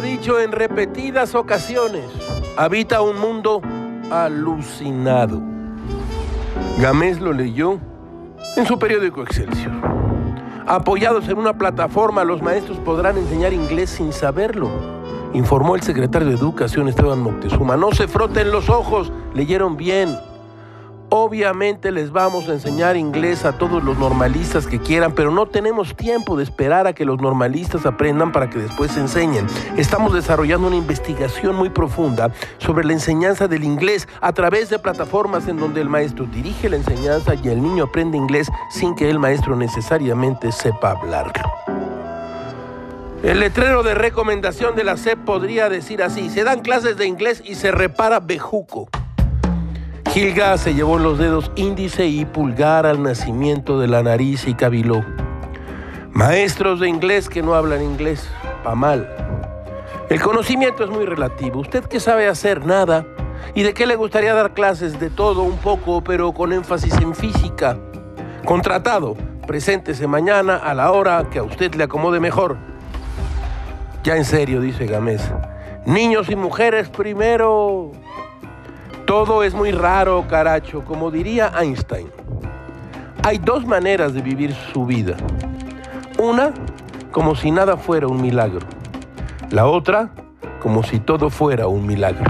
dicho en repetidas ocasiones, habita un mundo alucinado. Gamés lo leyó en su periódico Excelsior. Apoyados en una plataforma, los maestros podrán enseñar inglés sin saberlo, informó el secretario de Educación Esteban Moctezuma. No se froten los ojos, leyeron bien. Obviamente les vamos a enseñar inglés a todos los normalistas que quieran, pero no tenemos tiempo de esperar a que los normalistas aprendan para que después enseñen. Estamos desarrollando una investigación muy profunda sobre la enseñanza del inglés a través de plataformas en donde el maestro dirige la enseñanza y el niño aprende inglés sin que el maestro necesariamente sepa hablarlo. El letrero de recomendación de la SEP podría decir así, se dan clases de inglés y se repara bejuco. Gilga se llevó los dedos índice y pulgar al nacimiento de la nariz y cabiló. Maestros de inglés que no hablan inglés, pa' mal. El conocimiento es muy relativo. ¿Usted qué sabe hacer? Nada. ¿Y de qué le gustaría dar clases? De todo un poco, pero con énfasis en física. Contratado, preséntese mañana a la hora que a usted le acomode mejor. Ya en serio, dice Gamés. Niños y mujeres primero. Todo es muy raro, caracho, como diría Einstein. Hay dos maneras de vivir su vida. Una, como si nada fuera un milagro. La otra, como si todo fuera un milagro.